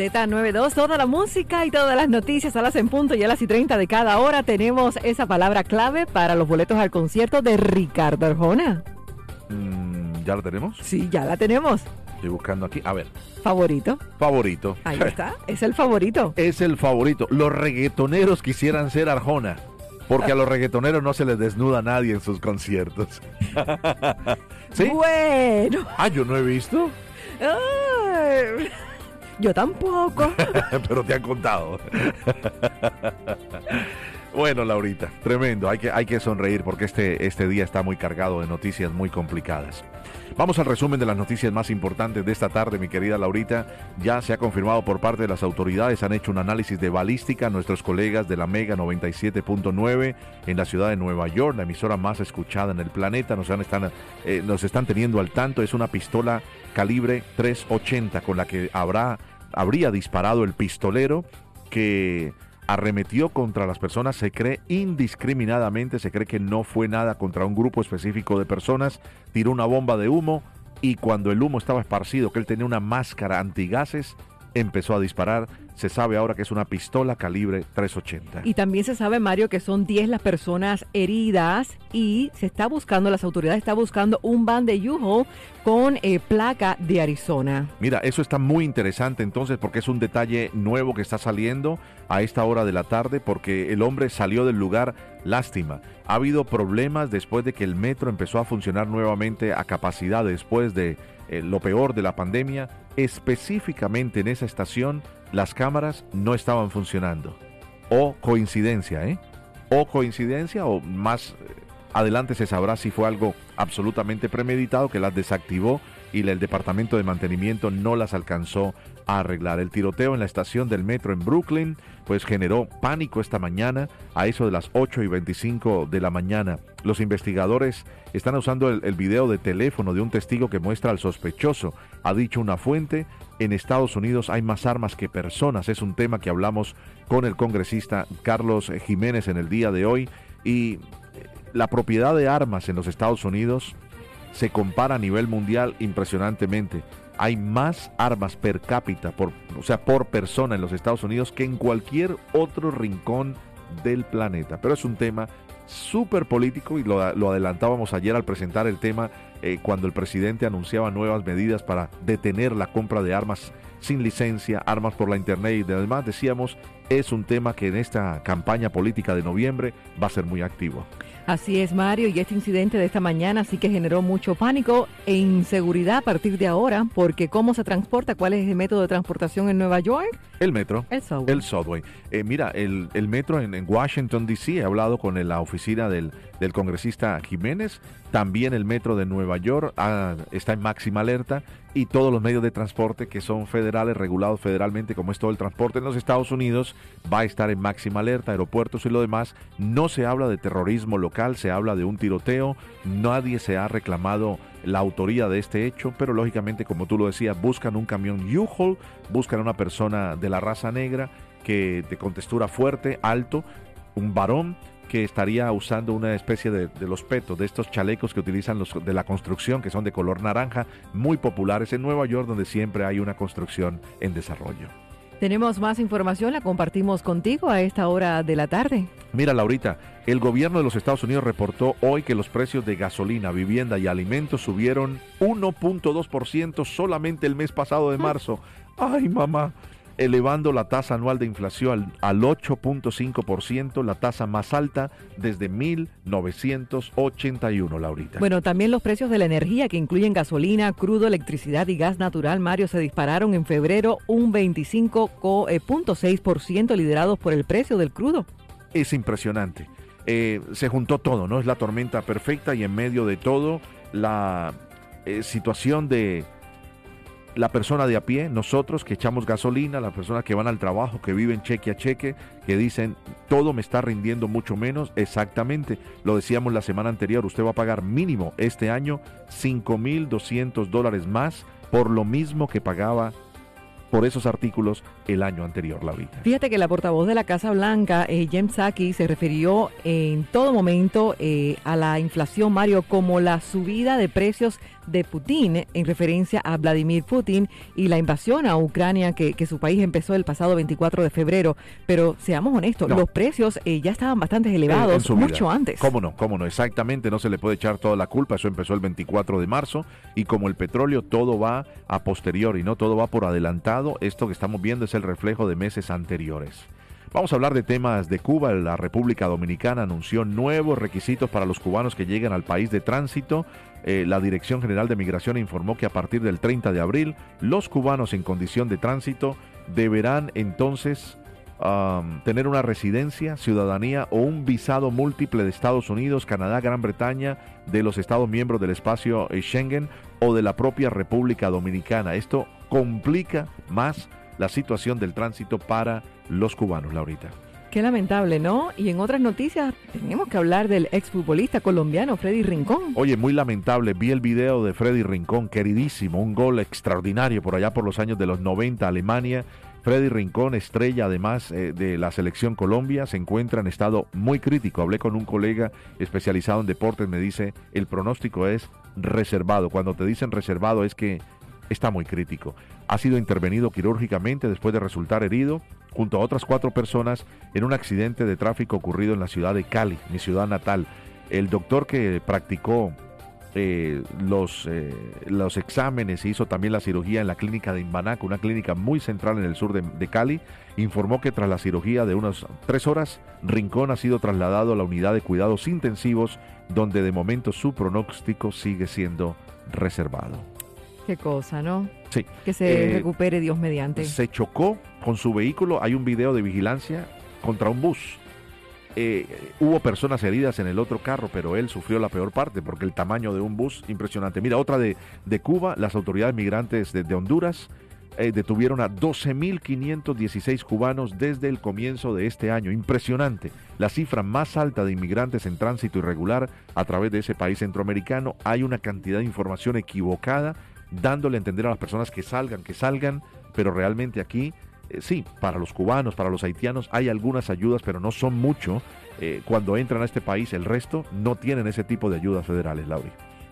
Z92, toda la música y todas las noticias a las en punto y a las y 30 de cada hora tenemos esa palabra clave para los boletos al concierto de Ricardo Arjona. Mm, ¿Ya lo tenemos? Sí, ya la tenemos. Estoy buscando aquí. A ver. Favorito. Favorito. Ahí está, es el favorito. Es el favorito. Los reggaetoneros quisieran ser Arjona. Porque a los reggaetoneros no se les desnuda a nadie en sus conciertos. ¿Sí? Bueno. Ah, yo no he visto. Yo tampoco. Pero te han contado. bueno, Laurita, tremendo. Hay que, hay que sonreír porque este, este día está muy cargado de noticias muy complicadas. Vamos al resumen de las noticias más importantes de esta tarde, mi querida Laurita. Ya se ha confirmado por parte de las autoridades, han hecho un análisis de balística nuestros colegas de la Mega 97.9 en la ciudad de Nueva York, la emisora más escuchada en el planeta. Nos, están, eh, nos están teniendo al tanto. Es una pistola calibre 380 con la que habrá, habría disparado el pistolero que arremetió contra las personas, se cree indiscriminadamente, se cree que no fue nada contra un grupo específico de personas, tiró una bomba de humo y cuando el humo estaba esparcido, que él tenía una máscara antigases, empezó a disparar. Se sabe ahora que es una pistola calibre 380. Y también se sabe, Mario, que son 10 las personas heridas y se está buscando, las autoridades están buscando un van de Yuho con eh, placa de Arizona. Mira, eso está muy interesante entonces porque es un detalle nuevo que está saliendo a esta hora de la tarde porque el hombre salió del lugar, lástima. Ha habido problemas después de que el metro empezó a funcionar nuevamente a capacidad después de eh, lo peor de la pandemia específicamente en esa estación las cámaras no estaban funcionando. O coincidencia, ¿eh? O coincidencia o más eh, adelante se sabrá si fue algo absolutamente premeditado que las desactivó y el departamento de mantenimiento no las alcanzó a arreglar. El tiroteo en la estación del metro en Brooklyn pues generó pánico esta mañana a eso de las 8 y 25 de la mañana. Los investigadores están usando el, el video de teléfono de un testigo que muestra al sospechoso. Ha dicho una fuente, en Estados Unidos hay más armas que personas. Es un tema que hablamos con el congresista Carlos Jiménez en el día de hoy y la propiedad de armas en los Estados Unidos se compara a nivel mundial impresionantemente. Hay más armas per cápita, por, o sea, por persona en los Estados Unidos que en cualquier otro rincón del planeta. Pero es un tema súper político y lo, adelantábamos ayer al presentar el tema eh, cuando el presidente anunciaba nuevas medidas para detener la compra de armas sin licencia, armas por la internet y además decíamos es un tema que en esta campaña política de noviembre va a ser muy activo. Así es, Mario, y este incidente de esta mañana sí que generó mucho pánico e inseguridad a partir de ahora, porque ¿cómo se transporta? ¿Cuál es el método de transportación en Nueva York? El metro. El subway. El subway. Eh, mira, el, el metro en, en, Washington, D.C., he hablado con la oficina del, del, congresista Jiménez, también el metro de Nueva York ah, está en máxima alerta y todos los medios de transporte que son federales, regulados federalmente, como es todo el transporte en los Estados Unidos, va a estar en máxima alerta, aeropuertos y lo demás. No se habla de terrorismo local, se habla de un tiroteo, nadie se ha reclamado la autoría de este hecho, pero lógicamente, como tú lo decías, buscan un camión U-Haul, buscan una persona de la raza negra que de contextura fuerte, alto, un varón que estaría usando una especie de, de, los petos, de estos chalecos que utilizan los de la construcción, que son de color naranja, muy populares en Nueva York, donde siempre hay una construcción en desarrollo. Tenemos más información, la compartimos contigo a esta hora de la tarde. Mira, Laurita, el gobierno de los Estados Unidos reportó hoy que los precios de gasolina, vivienda y alimentos subieron 1.2% solamente el mes pasado de marzo. Ay, mamá elevando la tasa anual de inflación al, al 8.5%, la tasa más alta desde 1981, Laurita. Bueno, también los precios de la energía, que incluyen gasolina, crudo, electricidad y gas natural, Mario, se dispararon en febrero un 25.6%, liderados por el precio del crudo. Es impresionante. Eh, se juntó todo, ¿no? Es la tormenta perfecta y en medio de todo la eh, situación de la persona de a pie, nosotros que echamos gasolina, las personas que van al trabajo, que viven cheque a cheque, que dicen todo me está rindiendo mucho menos, exactamente, lo decíamos la semana anterior, usted va a pagar mínimo este año 5.200 dólares más por lo mismo que pagaba por esos artículos el año anterior, Laurita. Fíjate que la portavoz de la Casa Blanca, eh, Jem Psaki, se refirió en todo momento eh, a la inflación, Mario, como la subida de precios de Putin en referencia a Vladimir Putin y la invasión a Ucrania que, su país empezó el pasado 24 de febrero. Pero seamos honestos, los precios eh, ya estaban bastante elevados mucho antes. ¿Cómo no? ¿Cómo no? Exactamente, no se le puede echar toda la culpa. Eso empezó el 24 de marzo y como el petróleo todo va a posteriori, no todo va por adelantado. Esto que estamos viendo es el reflejo de meses anteriores. Vamos a hablar de temas de Cuba. La República Dominicana anunció nuevos requisitos para los cubanos que lleguen al país de tránsito. Eh, la Dirección General de Migración informó que a partir del 30 de abril los cubanos en condición de tránsito deberán entonces tener una residencia, ciudadanía o un visado múltiple de Estados Unidos, Canadá, Gran Bretaña, de los Estados miembros del espacio eh, Schengen o de la propia República Dominicana. Esto complica más la situación del tránsito para los cubanos, Laurita. Qué lamentable, ¿no? Y en otras noticias tenemos que hablar del exfutbolista colombiano Freddy Rincón. Oye, muy lamentable. Vi el video de Freddy Rincón, queridísimo, un gol extraordinario por allá por los años de los 90, Alemania. Freddy Rincón, estrella además eh, de la selección Colombia, se encuentra en estado muy crítico. Hablé con un colega especializado en deportes, me dice, el pronóstico es reservado. Cuando te dicen reservado es que está muy crítico. Ha sido intervenido quirúrgicamente después de resultar herido junto a otras cuatro personas en un accidente de tráfico ocurrido en la ciudad de Cali, mi ciudad natal. El doctor que practicó eh, los, eh, los exámenes y hizo también la cirugía en la clínica de Imbanaco, una clínica muy central en el sur de, Cali, informó que tras la cirugía de unas tres horas, Rincón ha sido trasladado a la unidad de cuidados intensivos, donde de momento su pronóstico sigue siendo reservado. Qué cosa, ¿no? Sí. Que se eh, recupere Dios mediante. Se chocó con su vehículo. Hay un video de vigilancia contra un bus. Eh, hubo personas heridas en el otro carro, pero él sufrió la peor parte porque el tamaño de un bus impresionante. Mira, otra de, de Cuba, las autoridades migrantes de, Honduras eh, detuvieron a 12.516 cubanos desde el comienzo de este año. Impresionante. La cifra más alta de inmigrantes en tránsito irregular a través de ese país centroamericano. Hay una cantidad de información equivocada dándole a entender a las personas que salgan, que salgan, pero realmente aquí, eh, sí, para los cubanos, para los haitianos hay algunas ayudas, pero no son mucho. Eh, cuando entran a este país, el resto no tienen ese tipo de ayudas federales, Lauri.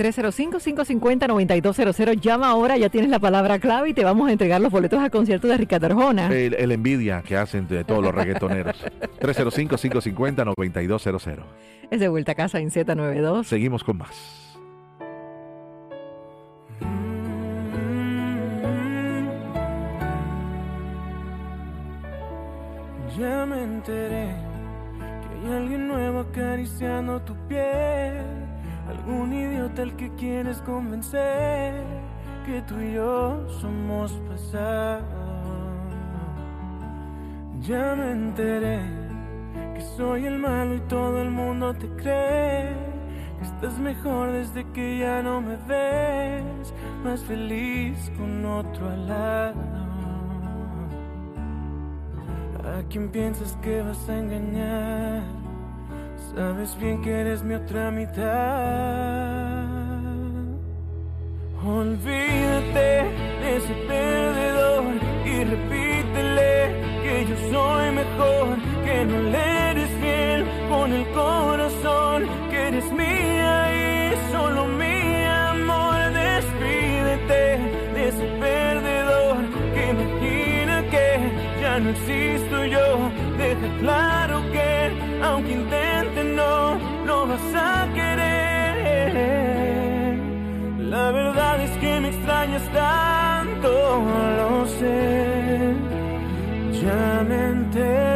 305-550-9200. Llama ahora, ya tienes la palabra clave y te vamos a entregar los boletos al concierto de Ricardo Arjona. El, envidia que hacen de todos los reggaetoneros. 305-550-9200. Es de vuelta a casa en Z92. Seguimos con más. Me enteré que hay alguien nuevo acariciando tu piel. Algún idiota al que quieres convencer que tú y yo somos pasado. Ya me enteré que soy el malo y todo el mundo te cree. Que estás mejor desde que ya no me ves, más feliz con otro al lado. ¿A quién piensas que vas a engañar? Sabes bien que eres mi otra mitad. Olvídate de ese perdedor y repítele que yo soy mejor, que no le eres fiel con el corazón, que eres mía y solo mi amor. Despídete de ese perdedor que imagina que ya no existo yo. Deja claro que aunque intente no, no vas a querer. La verdad es que me extrañas tanto, lo sé. Ya me enteré.